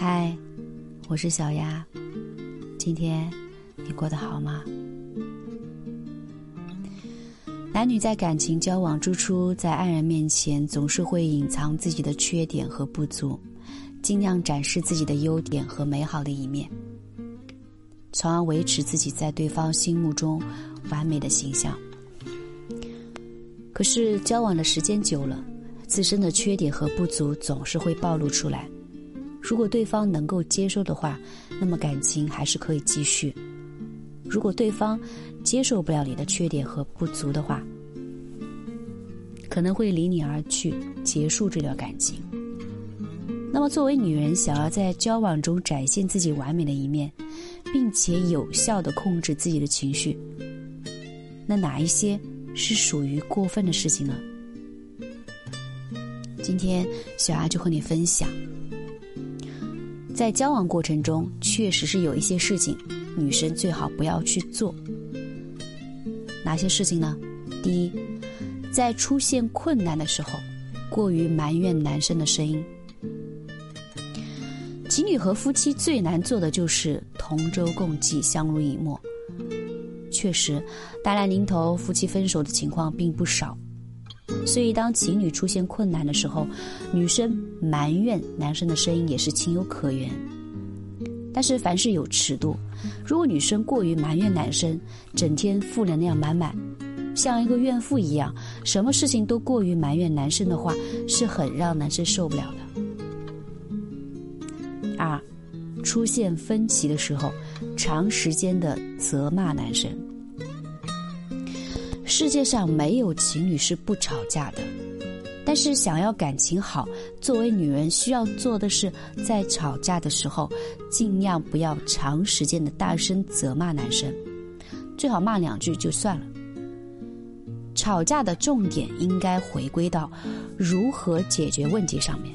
嗨，我是小丫，今天你过得好吗？男女在感情交往之初，在爱人面前总是会隐藏自己的缺点和不足，尽量展示自己的优点和美好的一面，从而维持自己在对方心目中完美的形象。可是交往的时间久了，自身的缺点和不足总是会暴露出来。如果对方能够接受的话，那么感情还是可以继续；如果对方接受不了你的缺点和不足的话，可能会离你而去，结束这段感情。那么，作为女人，想要在交往中展现自己完美的一面，并且有效的控制自己的情绪，那哪一些是属于过分的事情呢？今天，小阿就和你分享。在交往过程中，确实是有一些事情，女生最好不要去做。哪些事情呢？第一，在出现困难的时候，过于埋怨男生的声音。情侣和夫妻最难做的就是同舟共济、相濡以沫。确实，大难临头，夫妻分手的情况并不少。所以，当情侣出现困难的时候，女生埋怨男生的声音也是情有可原。但是，凡事有尺度。如果女生过于埋怨男生，整天负能量满满，像一个怨妇一样，什么事情都过于埋怨男生的话，是很让男生受不了的。二，出现分歧的时候，长时间的责骂男生。世界上没有情侣是不吵架的，但是想要感情好，作为女人需要做的是，在吵架的时候，尽量不要长时间的大声责骂男生，最好骂两句就算了。吵架的重点应该回归到如何解决问题上面。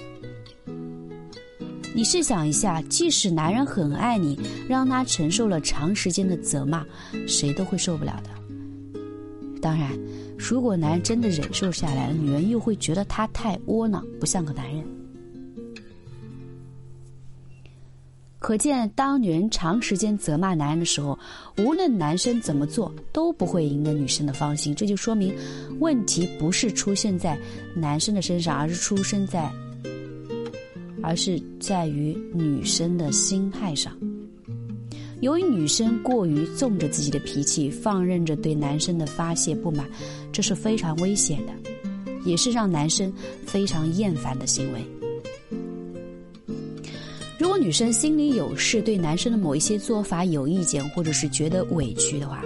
你试想一下，即使男人很爱你，让他承受了长时间的责骂，谁都会受不了的。当然，如果男人真的忍受下来了，女人又会觉得他太窝囊，不像个男人。可见，当女人长时间责骂男人的时候，无论男生怎么做，都不会赢得女生的芳心。这就说明，问题不是出现在男生的身上，而是出生在，而是在于女生的心态上。由于女生过于纵着自己的脾气，放任着对男生的发泄不满，这是非常危险的，也是让男生非常厌烦的行为。如果女生心里有事，对男生的某一些做法有意见，或者是觉得委屈的话，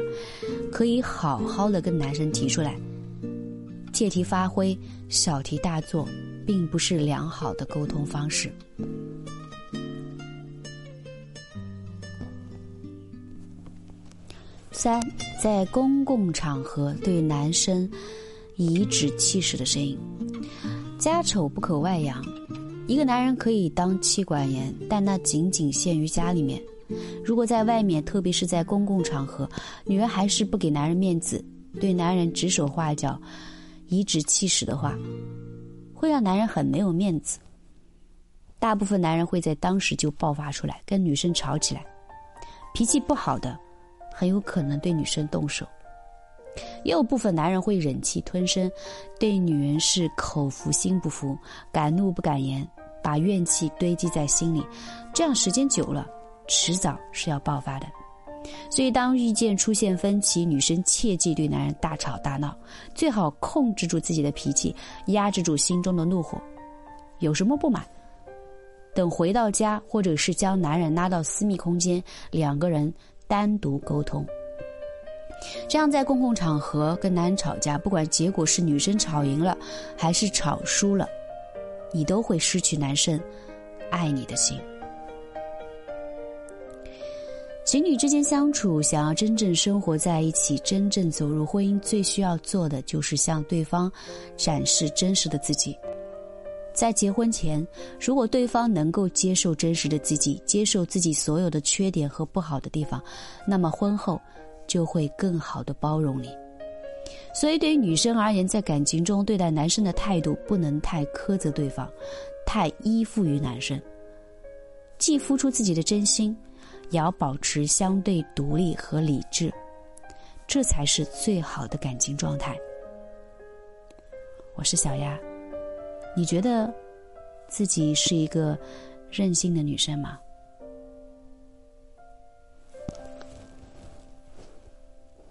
可以好好的跟男生提出来。借题发挥，小题大做，并不是良好的沟通方式。三，在公共场合对男生颐指气使的声音，家丑不可外扬。一个男人可以当妻管严，但那仅仅限于家里面。如果在外面，特别是在公共场合，女人还是不给男人面子，对男人指手画脚、颐指气使的话，会让男人很没有面子。大部分男人会在当时就爆发出来，跟女生吵起来，脾气不好的。很有可能对女生动手，也有部分男人会忍气吞声，对女人是口服心不服，敢怒不敢言，把怨气堆积在心里，这样时间久了，迟早是要爆发的。所以，当遇见出现分歧，女生切记对男人大吵大闹，最好控制住自己的脾气，压制住心中的怒火，有什么不满，等回到家，或者是将男人拉到私密空间，两个人。单独沟通，这样在公共场合跟男人吵架，不管结果是女生吵赢了，还是吵输了，你都会失去男生爱你的心。情侣之间相处，想要真正生活在一起，真正走入婚姻，最需要做的就是向对方展示真实的自己。在结婚前如果对方能够接受真实的自己接受自己所有的缺点和不好的地方那么婚后就会更好的包容你。所以对于女生而言在感情中对待男生的态度不能太苛责对方太依附于男生。既付出自己的真心也要保持相对独立和理智这才是最好的感情状态。我是小丫。你觉得自己是一个任性的女生吗？